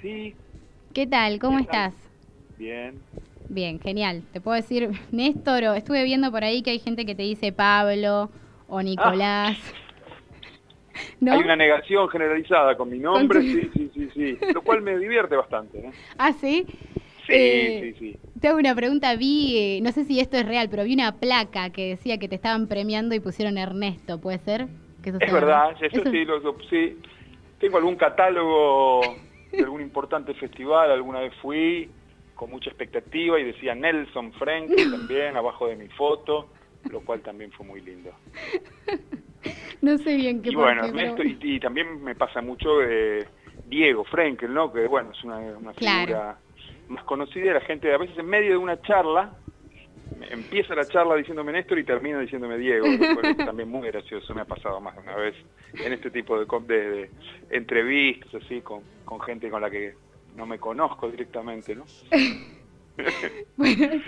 Sí. ¿Qué tal? ¿Cómo ¿Qué tal? estás? Bien. Bien, genial. Te puedo decir Néstor o estuve viendo por ahí que hay gente que te dice Pablo o Nicolás. ¿No? Hay una negación generalizada con mi nombre, Con sí, sí, sí, sí. Lo cual me divierte bastante, ¿no? Ah, sí. Sí, Eh, sí, sí. Te hago una pregunta. Vi, eh, no sé si esto es real, pero vi una placa que decía que te estaban premiando y pusieron Ernesto. ¿Puede ser? Que eso Es verdad, eso Eso- sí, lo- sí. Tengo algún catálogo de algún importante festival, alguna vez fui con mucha expectativa y decía Nelson Franklin también abajo de mi foto, lo cual también fue muy lindo. No sé bien qué Y bueno, pero- Ernesto, y, y también me pasa mucho de Diego Frenkel, ¿no? Que bueno, es una, una Claro. figura más conocida la gente, a veces en medio de una charla, empieza la charla diciéndome Néstor y termina diciéndome Diego, también muy gracioso, me ha pasado más de una vez en este tipo de, de- de entrevistas, así, con, gente con la que no me conozco directamente, ¿no? Bueno,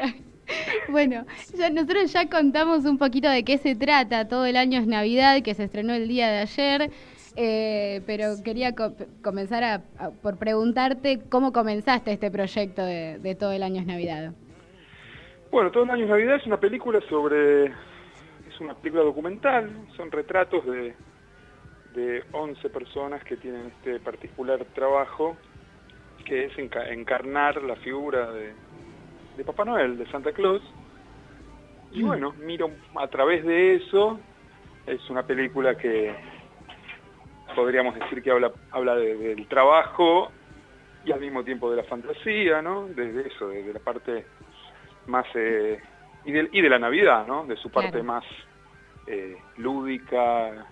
bueno, ya- nosotros ya contamos un poquito de qué se trata. Todo el año es Navidad, que se estrenó el día de ayer. eh, pero quería co- comenzar a- por preguntarte cómo comenzaste este proyecto de, de Todo el año es Navidad. Bueno, Todo el año es Navidad es una película sobre... Es una película documental, son retratos de, de 11 personas que tienen este particular trabajo, que es enca- encarnar la figura de, de Papá Noel, de Santa Claus. Y Mm. bueno, miro a través de eso, es una película que podríamos decir que habla, habla de- del trabajo y al mismo tiempo de la fantasía, ¿no? Desde eso, desde la parte más eh, y, de, y de la Navidad, ¿no? De su parte Claro. más eh, lúdica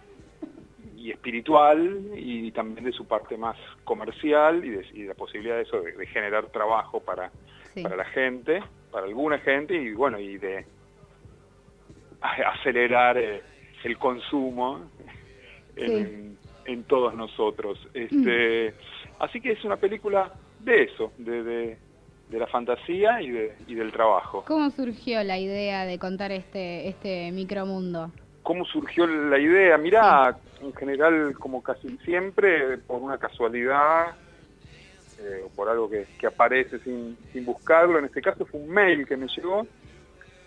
y espiritual y también de su parte más comercial y de, y la posibilidad de eso de, de generar trabajo para, Sí. para la gente, para alguna gente y bueno y de acelerar eh, el consumo en, en todos nosotros. Este, Así que es una película de eso, de, de, de la fantasía y, de, y del trabajo. ¿Cómo surgió la idea de contar este, este micromundo? ¿Cómo surgió la idea? Mirá, en general, como casi siempre, por una casualidad, eh, o por algo que, que aparece sin, sin buscarlo. En este caso fue un mail que me llegó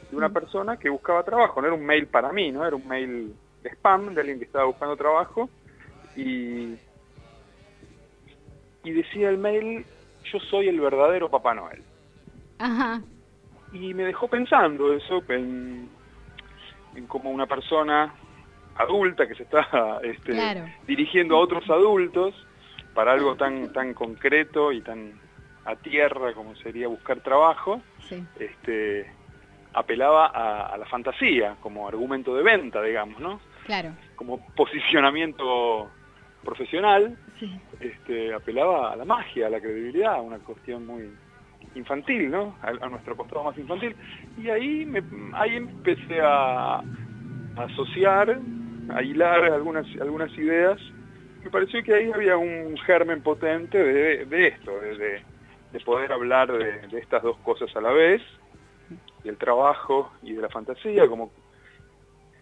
de una persona que buscaba trabajo. No era un mail para mí, ¿no? Era un mail de spam de alguien que estaba buscando trabajo. Y, y decía el mail, yo soy el verdadero Papá Noel. Ajá, Y me dejó pensando eso, en, en como una persona adulta que se está este, Claro. dirigiendo a otros adultos para algo tan, tan concreto y tan a tierra como sería buscar trabajo, sí. este, apelaba a, a la fantasía como argumento de venta, digamos, ¿no? Claro. Como posicionamiento profesional, Sí. este, apelaba a la magia, a la credibilidad, a una cuestión muy infantil, ¿no? A, a nuestro costado más infantil. Y ahí, me, ahí empecé a, a asociar, a hilar algunas, algunas ideas. Me pareció que ahí había un germen potente de, de esto, de, de- de poder hablar de, de estas dos cosas a la vez, del trabajo y de la fantasía, como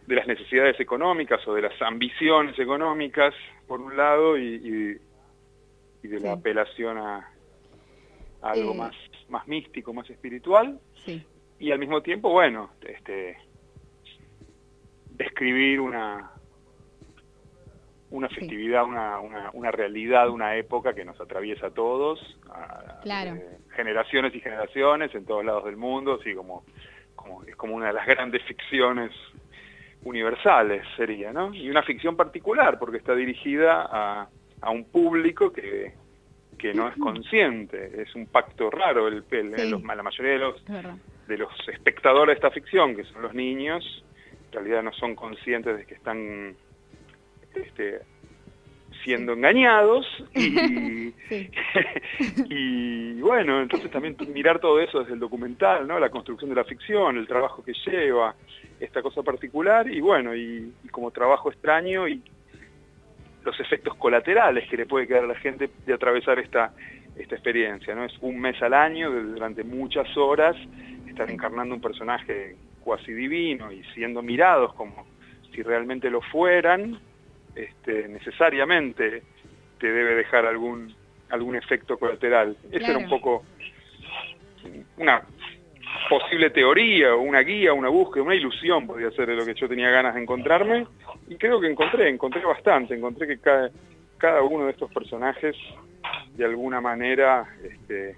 de las necesidades económicas o de las ambiciones económicas, por un lado, y, y- y de la Sí. apelación a, a algo Eh. más, más místico, más espiritual, Sí. y al mismo tiempo, bueno, este, describir una una Sí. festividad, una, una, una realidad, una época que nos atraviesa a todos, a- Claro. eh, generaciones y generaciones en todos lados del mundo, así como, como es como una de las grandes ficciones universales sería, ¿no? Y una ficción particular porque está dirigida a, a un público que, que no es consciente, es un pacto raro, el, el- Sí. los- la mayoría de los de los espectadores de esta ficción, que son los niños, en realidad no son conscientes de que están este, siendo engañados y, Sí. y bueno, entonces también mirar todo eso desde el documental, ¿no? La construcción de la ficción, el trabajo que lleva, esta cosa particular y bueno, y, y como trabajo extraño y los efectos colaterales que le puede quedar a la gente de atravesar esta, esta experiencia, ¿no? Es un mes al año, durante muchas horas, estar encarnando un personaje cuasi divino y siendo mirados como si realmente lo fueran, este, necesariamente te debe dejar algún algún efecto colateral. Esa era un poco una posible teoría, una guía, una búsqueda, una ilusión podría ser de lo que yo tenía ganas de encontrarme, y creo que encontré, encontré bastante, encontré que cada, cada uno de estos personajes de alguna manera este,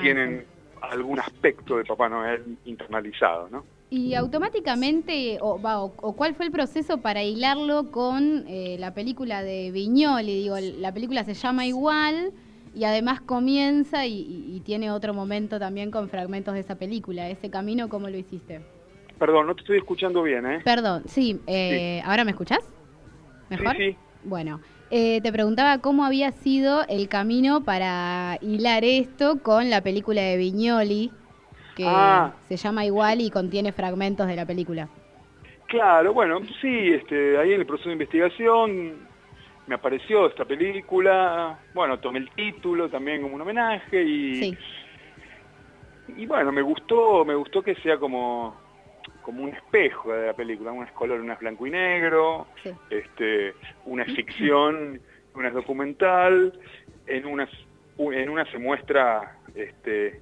tienen algún aspecto de Papá Noel internalizado, ¿no? Y automáticamente, o, o, cuál fue el proceso para hilarlo con eh, la película de Viñoli? Digo, la película se llama igual y además comienza y, tiene otro momento también con fragmentos de esa película. ¿Ese camino cómo lo hiciste? Perdón, no te estoy escuchando bien, ¿eh? Perdón, sí. Eh, ¿Ahora me escuchás? ¿Mejor? Sí, sí. Bueno, eh, te preguntaba cómo había sido el camino para hilar esto con la película de Viñoli, que ah. se llama igual y contiene fragmentos de la película. Claro, bueno, sí, este, ahí en el proceso de investigación me apareció esta película, bueno, tomé el título también como un homenaje y, y bueno, me gustó, me gustó que sea como, como un espejo de la película, un color, una es blanco y negro, este, una es ficción, una es documental, en una, en una se muestra este,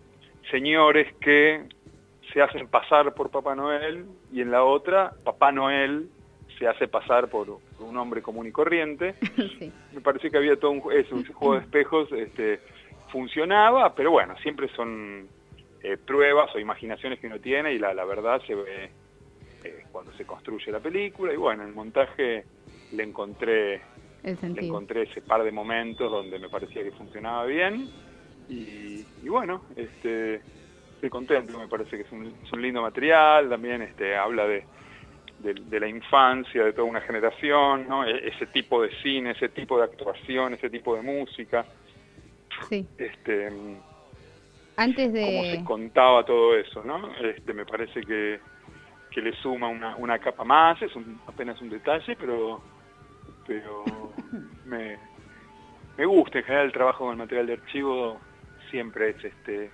señores que se hacen pasar por Papá Noel y en la otra Papá Noel se hace pasar por un hombre común y corriente. Me parece que había todo un, un juego de espejos, este, funcionaba, pero bueno, siempre son eh, pruebas o imaginaciones que uno tiene y la, la verdad se ve eh, cuando se construye la película. Y bueno, en el montaje le encontré, le encontré ese par de momentos donde me parecía que funcionaba bien y, bueno, este, estoy contento, me parece que es un, lindo material, también este, habla de, de, la infancia, de toda una generación, ¿no? E, ese tipo de cine, ese tipo de actuación, ese tipo de música. Sí. Este, Antes de... Cómo se contaba todo eso, ¿no? Este, me parece que, que le suma una, una capa más, es apenas un detalle, pero, pero me, me gusta en general el trabajo con el material de archivo siempre es este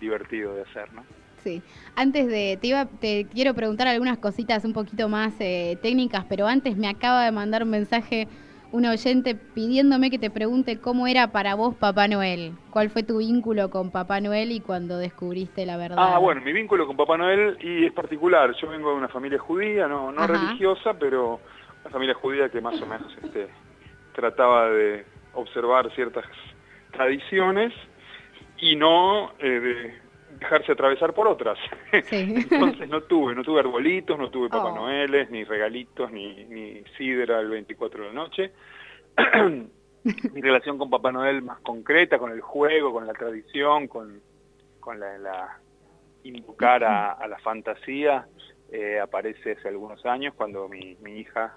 divertido de hacer, ¿no? Sí. Antes de, te, iba, te quiero preguntar algunas cositas un poquito más eh, técnicas, pero antes me acaba de mandar un mensaje un oyente pidiéndome que te pregunte cómo era para vos Papá Noel. ¿Cuál fue tu vínculo con Papá Noel y cuando descubriste la verdad? Ah, bueno, mi vínculo con Papá Noel y es particular. Yo vengo de una familia judía, no, no religiosa, pero una familia judía que más o menos este, trataba de observar ciertas tradiciones y no eh, de dejarse atravesar por otras. Entonces no tuve, no tuve arbolitos, no tuve Papá oh. Noeles, ni regalitos, ni, ni sidra el 24 de la noche. Mi relación con Papá Noel más concreta, con el juego, con la tradición, con, con la, invocar a, la fantasía, eh, aparece hace algunos años cuando mi, mi hija,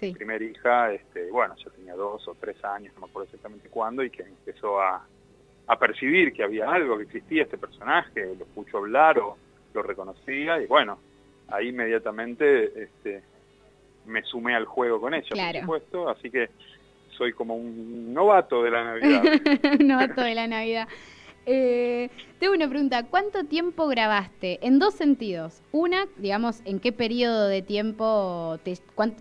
mi primera hija, este, bueno, ya tenía dos o tres años, no me acuerdo exactamente cuándo, y que empezó a, a percibir que había algo, que existía este personaje, lo escucho hablar o lo reconocía y bueno, ahí inmediatamente este, me sumé al juego con ella, por supuesto, así que soy como un novato de la Navidad. novato de la Navidad. Eh, tengo una pregunta, ¿cuánto tiempo grabaste? En dos sentidos. Una, digamos, ¿en qué periodo de tiempo te,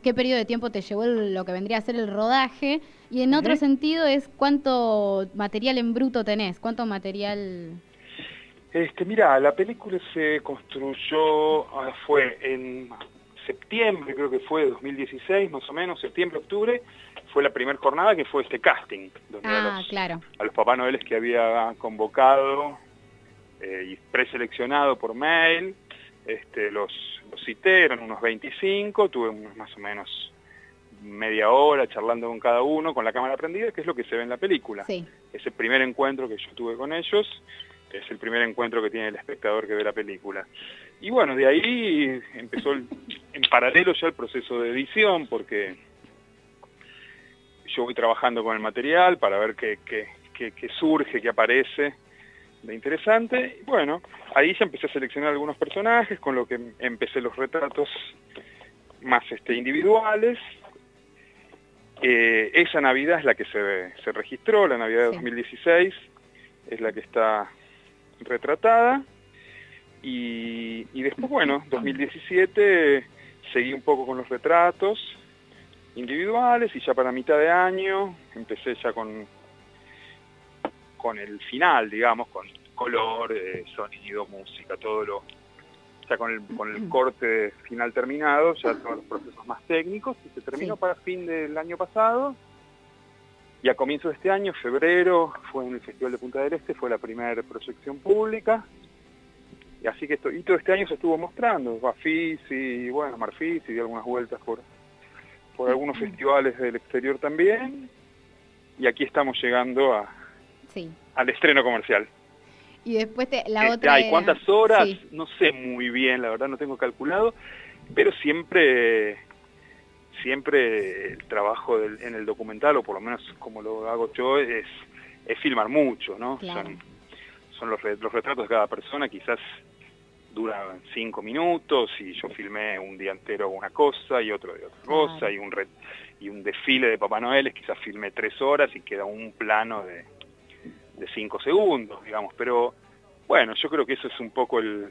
qué periodo de tiempo te llevó lo que vendría a ser el rodaje? Y en otro sentido es cuánto material en bruto tenés, cuánto material... Este, mira, la película se construyó, ah, fue en septiembre, creo que fue de 2016, más o menos, septiembre, octubre, fue la primera jornada que fue este casting, donde a, ah, los, claro. a los Papá Noeles que había convocado eh, y preseleccionado por mail, este, los, los cité, eran unos 25, tuve unos más o menos media hora charlando con cada uno, con la cámara prendida, que es lo que se ve en la película. Sí. Ese primer encuentro que yo tuve con ellos es el primer encuentro que tiene el espectador que ve la película. Y bueno, de ahí empezó en paralelo ya el proceso de edición, porque yo voy trabajando con el material para ver qué, qué, qué, surge, qué aparece de interesante. Y bueno, ahí ya empecé a seleccionar algunos personajes, con lo que empecé los retratos más este, individuales. Eh, esa Navidad es la que se, se registró, la Navidad de 2016, es la que está retratada. Y, y después, bueno, 2017 seguí un poco con los retratos, individuales y ya para mitad de año empecé ya con, con el final, digamos, con color, eh, sonido, música, todo lo... Ya con el, con el corte final terminado, ya todos los procesos más técnicos, y se terminó para fin del año pasado. Y a comienzo de este año, febrero, fue en el Festival de Punta del Este, fue la primera proyección pública. Y así que esto, y todo este año se estuvo mostrando, Bafis y bueno, Marfis y dio algunas vueltas por, por algunos festivales del exterior también. Y aquí estamos llegando a, al estreno comercial. Y después la este, otra... Hay cuántas horas, no sé muy bien, la verdad no tengo calculado, pero siempre siempre el trabajo en el documental, o por lo menos como lo hago yo, es, es filmar mucho, ¿no? Son, son los, los retratos de cada persona, quizás duran cinco minutos y yo filmé un día entero una cosa y otro de otra cosa y un y un desfile de Papá Noel quizás filmé tres horas y queda un plano de, de cinco segundos, digamos, pero bueno, yo creo que eso es un poco el,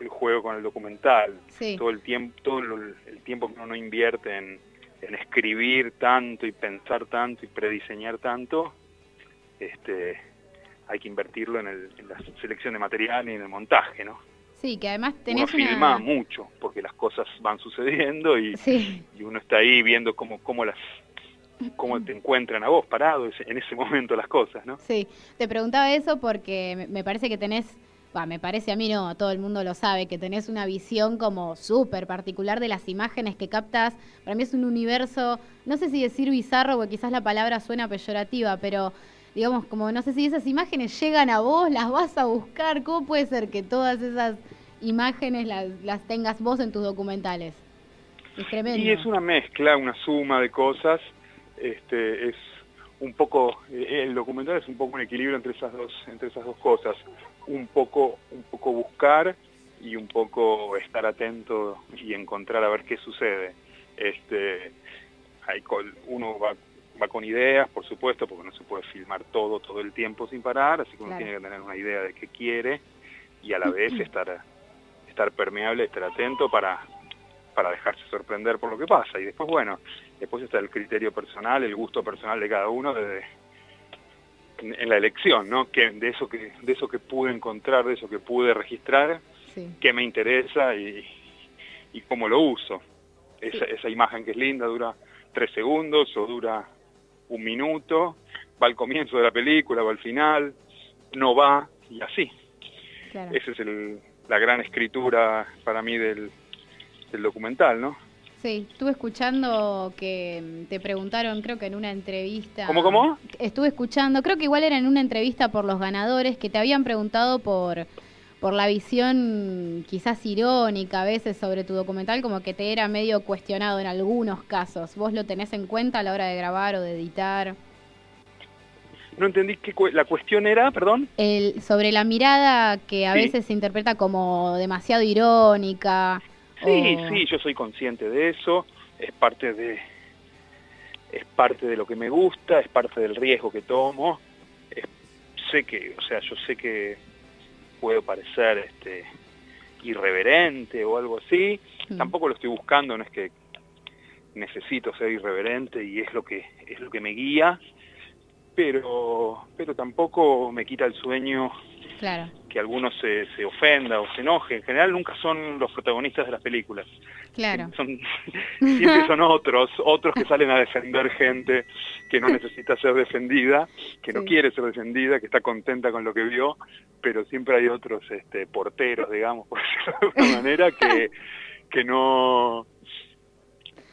el juego con el documental, todo el tiempo, todo el tiempo que uno no invierte en, en escribir tanto y pensar tanto y prediseñar tanto, este, hay que invertirlo en, el, en la selección de material y en el montaje, ¿no? Sí, que además tenés uno filma mucho, porque las cosas van sucediendo y, y uno está ahí viendo cómo, cómo las cómo te encuentran a vos parado en ese momento las cosas, ¿no? Sí, te preguntaba eso porque me parece que tenés, me parece a mí no, todo el mundo lo sabe, que tenés una visión como súper particular de las imágenes que captas. Para mí es un universo, no sé si decir bizarro, porque quizás la palabra suena peyorativa, pero digamos, como no sé si esas imágenes llegan a vos, las vas a buscar, ¿cómo puede ser que todas esas imágenes las, las tengas vos en tus documentales? Es tremendo. Y es una mezcla, una suma de cosas, este, es un poco, eh, el documental es un poco un equilibrio entre esas dos, entre esas dos cosas, un poco, un poco buscar y un poco estar atento y encontrar a ver qué sucede. Este, hay, uno va va con ideas, por supuesto, porque no se puede filmar todo todo el tiempo sin parar, así que uno tiene que tener una idea de qué quiere y a la vez estar estar permeable, estar atento para para dejarse sorprender por lo que pasa. Y después, bueno, después está el criterio personal, el gusto personal de cada uno de, en, la elección, ¿no? Que, de, eso que, de eso que pude encontrar, de eso que pude registrar, qué me interesa y, y cómo lo uso. Esa, esa imagen que es linda dura tres segundos o dura un minuto, va al comienzo de la película, va al final, no va, y así. Esa es el, la gran escritura para mí del, del documental, ¿no? Sí, estuve escuchando que te preguntaron, creo que en una entrevista... ¿Cómo, cómo? Estuve escuchando, creo que igual era en una entrevista por los ganadores, que te habían preguntado por por la visión quizás irónica a veces sobre tu documental, como que te era medio cuestionado en algunos casos. ¿Vos lo tenés en cuenta a la hora de grabar o de editar? No entendí qué la cuestión era, perdón. El, sobre la mirada que a veces se interpreta como demasiado irónica. Sí, sí, yo soy consciente de eso. Es parte de es parte de lo que me gusta, es parte del riesgo que tomo. sé que, o sea, yo sé que puedo parecer este, irreverente o algo así. Mm. Tampoco lo estoy buscando, no es que necesito ser irreverente y es lo que es lo que me guía, pero pero tampoco me quita el sueño claro. que algunos se, se ofenda o se enoje. En general nunca son los protagonistas de las películas. Claro. Son, siempre son otros, otros que salen a defender gente que no necesita ser defendida, que no quiere ser defendida, que está contenta con lo que vio, pero siempre hay otros este, porteros, digamos, por decirlo de alguna manera, que, que no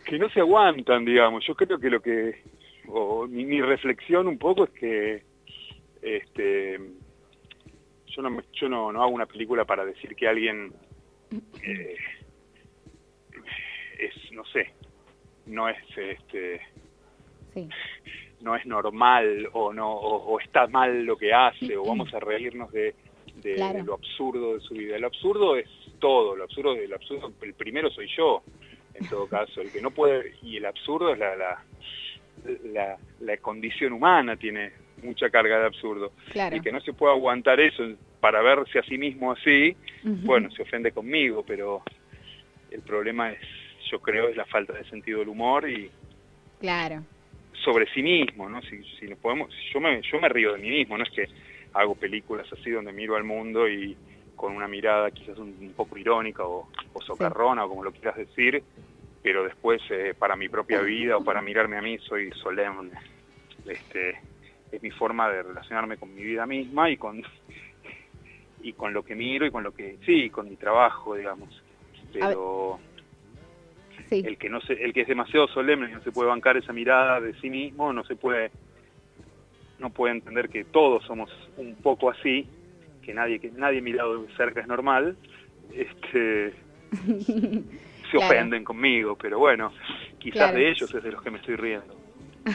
que no se aguantan, digamos. Yo creo que lo que, o mi, mi reflexión un poco es que este yo no, yo no, no hago una película para decir que alguien eh, es, no sé, no es este no es normal o no o, está mal lo que hace o vamos a reírnos de, de, lo absurdo de su vida. Lo absurdo es todo, lo absurdo, lo absurdo, el primero soy yo, en todo caso, el que no puede, y el absurdo es la, la, la, la condición humana, tiene mucha carga de absurdo. Y que no se pueda aguantar eso para verse a sí mismo así, bueno, se ofende conmigo, pero el problema es, yo creo, es la falta de sentido del humor y claro. sobre sí mismo, ¿no? Si, si nos podemos, yo me, yo me río de mí mismo, no es que hago películas así donde miro al mundo y con una mirada quizás un, poco irónica o, socarrona o como lo quieras decir, pero después eh, para mi propia vida o para mirarme a mí soy solemne. Este, es mi forma de relacionarme con mi vida misma y con y con lo que miro y con lo que sí, con mi trabajo, digamos. Pero el que no se, el que es demasiado solemne y no se puede bancar esa mirada de sí mismo, no se puede no puede entender que todos somos un poco así, que nadie que nadie mirado de cerca es normal. Este se ofenden conmigo, pero bueno, quizás de ellos es de los que me estoy riendo.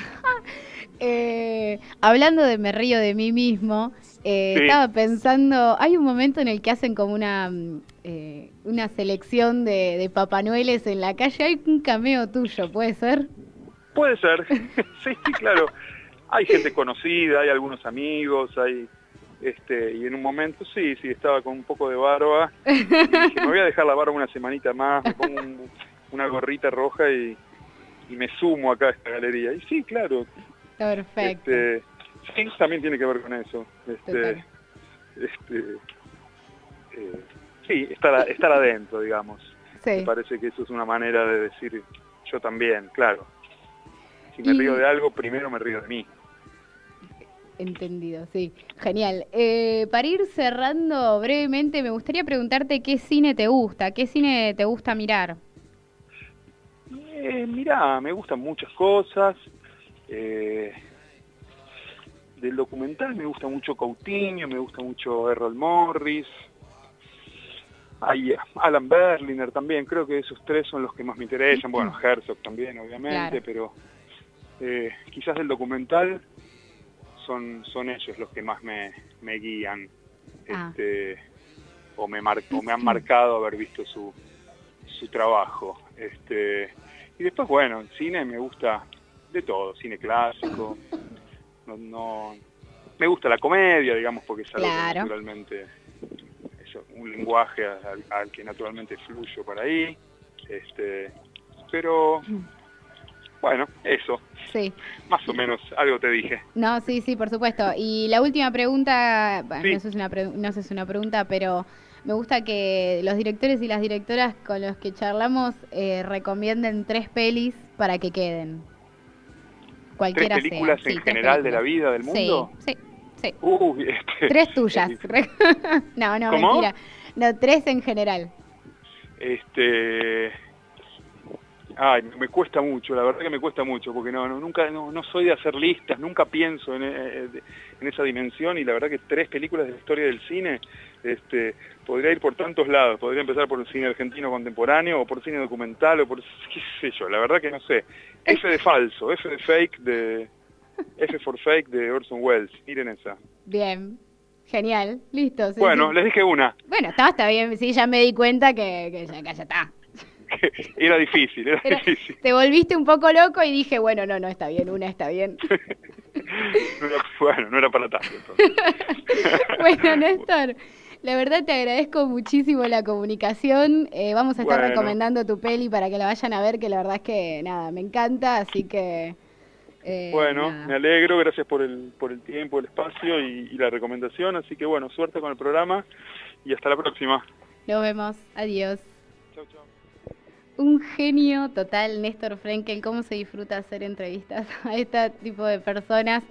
Eh, hablando de me río de mí mismo, eh, estaba pensando, hay un momento en el que hacen como una, mm, eh, una selección de, de Papá en la calle, hay un cameo tuyo, ¿puede ser? Puede ser, sí, claro. Hay gente conocida, hay algunos amigos, hay este y en un momento sí, sí, estaba con un poco de barba. Y me voy a dejar la barba una semanita más, me pongo una gorrita roja y, y me sumo acá a esta galería. Y sí, claro. Perfecto. Este, sí, también tiene que ver con eso. Este, este, eh, sí, estar, estar adentro, digamos. Me parece que eso es una manera de decir yo también, claro. Si me río de algo, primero me río de mí. Entendido, sí. Genial. Eh, para ir cerrando brevemente, me gustaría preguntarte qué cine te gusta, qué cine te gusta mirar. Eh, mirá, me gustan muchas cosas. Eh, del documental me gusta mucho Coutinho, me gusta mucho Errol Morris, hay Alan Berliner también, creo que esos tres son los que más me interesan, bueno, Herzog también obviamente, pero eh, quizás del documental son, son ellos los que más me, me guían, ah. este, o, me o me han marcado haber visto su, su trabajo. Este, y después, bueno, el cine me gusta de todo, cine clásico, no, no me gusta la comedia, digamos, porque es algo naturalmente, es un lenguaje al, que naturalmente fluyo por ahí, este, pero bueno, eso. Sí. Más o menos, algo te dije. No, sí, sí, por supuesto. Y la última pregunta, no, sé si es una no sé es una pregunta, pero me gusta que los directores y las directoras con los que charlamos eh, recomienden tres pelis para que queden. Cualquiera ¿Tres películas en general de la vida, del mundo? Sí, sí. Este, tres tuyas. no, no, mentira. No, tres en general. Este Ay, me cuesta mucho, la verdad que me cuesta mucho, porque no, nunca, no, soy de hacer listas, nunca pienso en, eh, en, esa dimensión y la verdad que tres películas de la historia del cine este, podría ir por tantos lados, podría empezar por el cine argentino contemporáneo o por cine documental o por qué sé yo, la verdad que no sé. F de falso, F de fake de F for fake de Orson Welles, miren esa. Bien. Genial, listo. bueno, les dije una. Bueno, está, está bien, sí, ya me di cuenta que, que ya, ya está. era difícil, era, difícil. Te volviste un poco loco y dije, bueno, no, no, está bien, una está bien. bueno, no era para tanto. bueno, Néstor, la verdad te agradezco muchísimo la comunicación. Eh, vamos a estar recomendando tu peli para que la vayan a ver, que la verdad es que, nada, me encanta, así que... Eh, bueno, me alegro, gracias por el, por el tiempo, el espacio y, y la recomendación, así que bueno, suerte con el programa y hasta la próxima. Nos vemos, adiós. Chau, chau un genio total, Néstor Frenkel, cómo se disfruta hacer entrevistas a este tipo de personas.